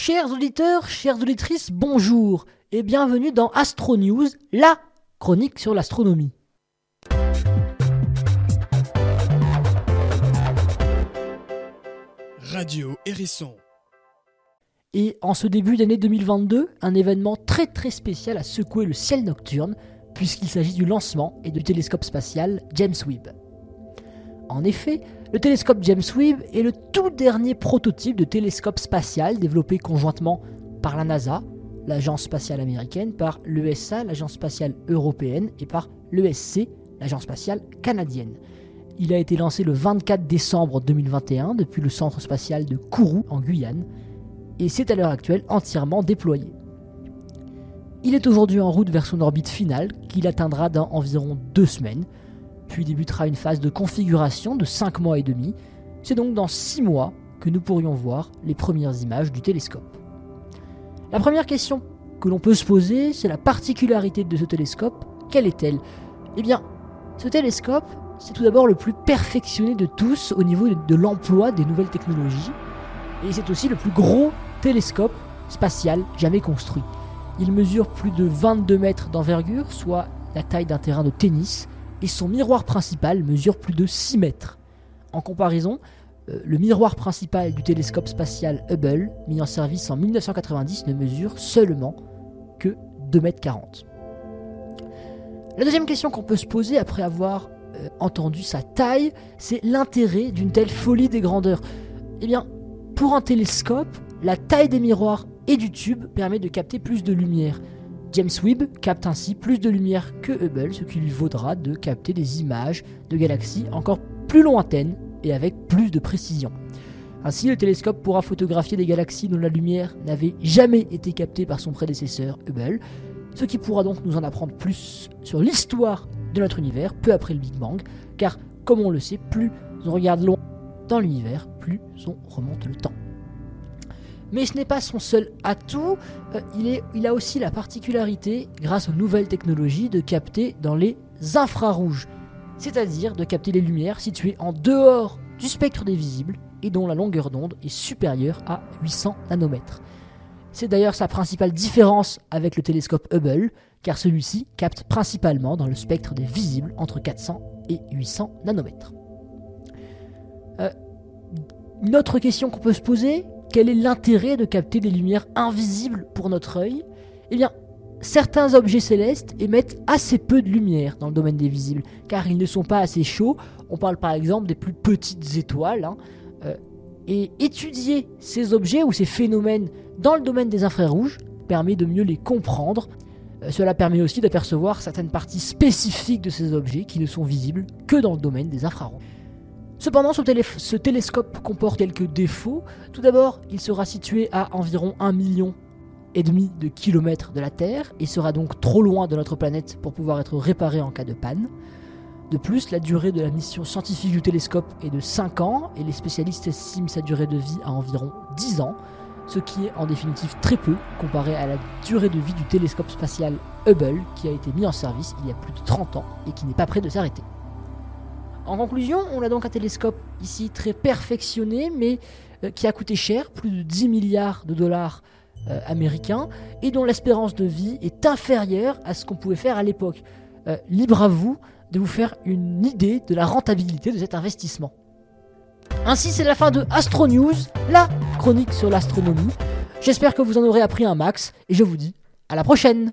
Chers auditeurs, chères auditrices, bonjour et bienvenue dans Astro News, la chronique sur l'astronomie. Radio Hérisson. Et en ce début d'année 2022, un événement très très spécial a secoué le ciel nocturne, puisqu'il s'agit du lancement et du télescope spatial James Webb. En effet, le télescope James Webb est le tout dernier prototype de télescope spatial développé conjointement par la NASA, l'agence spatiale américaine, par l'ESA, l'agence spatiale européenne, et par l'ESC, l'agence spatiale canadienne. Il a été lancé le 24 décembre 2021 depuis le centre spatial de Kourou en Guyane, et c'est à l'heure actuelle entièrement déployé. Il est aujourd'hui en route vers son orbite finale, qu'il atteindra dans environ deux semaines, débutera une phase de configuration de 5 mois et demi. C'est donc dans 6 mois que nous pourrions voir les premières images du télescope. La première question que l'on peut se poser, c'est la particularité de ce télescope. Quelle est-elle? Eh bien, ce télescope, c'est tout d'abord le plus perfectionné de tous au niveau de l'emploi des nouvelles technologies, et c'est aussi le plus gros télescope spatial jamais construit. Il mesure plus de 22 mètres d'envergure, soit la taille d'un terrain de tennis, et son miroir principal mesure plus de 6 mètres. En comparaison, euh, le miroir principal du télescope spatial Hubble, mis en service en 1990, ne mesure seulement que 2 mètres 40. La deuxième question qu'on peut se poser après avoir euh, entendu sa taille, c'est l'intérêt d'une telle folie des grandeurs. Eh bien, pour un télescope, la taille des miroirs et du tube permet de capter plus de lumière. James Webb capte ainsi plus de lumière que Hubble, ce qui lui vaudra de capter des images de galaxies encore plus lointaines et avec plus de précision. Ainsi, le télescope pourra photographier des galaxies dont la lumière n'avait jamais été captée par son prédécesseur Hubble, ce qui pourra donc nous en apprendre plus sur l'histoire de notre univers peu après le Big Bang, car comme on le sait, plus on regarde loin dans l'univers, plus on remonte le temps. Mais ce n'est pas son seul atout, euh, il, a aussi la particularité, grâce aux nouvelles technologies, de capter dans les infrarouges, c'est-à-dire de capter les lumières situées en dehors du spectre des visibles et dont la longueur d'onde est supérieure à 800 nanomètres. C'est d'ailleurs sa principale différence avec le télescope Hubble, car celui-ci capte principalement dans le spectre des visibles entre 400 et 800 nanomètres. Euh, une autre question qu'on peut se poser, quel est l'intérêt de capter des lumières invisibles pour notre œil? Eh bien, certains objets célestes émettent assez peu de lumière dans le domaine des visibles, car ils ne sont pas assez chauds. On parle par exemple des plus petites étoiles. Hein. Euh, et étudier ces objets ou ces phénomènes dans le domaine des infrarouges permet de mieux les comprendre. Euh, cela permet aussi d'apercevoir certaines parties spécifiques de ces objets qui ne sont visibles que dans le domaine des infrarouges. Cependant, ce, télescope comporte quelques défauts. Tout d'abord, il sera situé à environ 1 million et demi de kilomètres de la Terre et sera donc trop loin de notre planète pour pouvoir être réparé en cas de panne. De plus, la durée de la mission scientifique du télescope est de 5 ans et les spécialistes estiment sa durée de vie à environ 10 ans, ce qui est en définitive très peu comparé à la durée de vie du télescope spatial Hubble qui a été mis en service il y a plus de 30 ans et qui n'est pas prêt de s'arrêter. En conclusion, on a donc un télescope ici très perfectionné, mais euh, qui a coûté cher, plus de 10 milliards de dollars euh, américains, et dont l'espérance de vie est inférieure à ce qu'on pouvait faire à l'époque. Euh, libre à vous de vous faire une idée de la rentabilité de cet investissement. Ainsi, c'est la fin de Astro News, la chronique sur l'astronomie. J'espère que vous en aurez appris un max, et je vous dis à la prochaine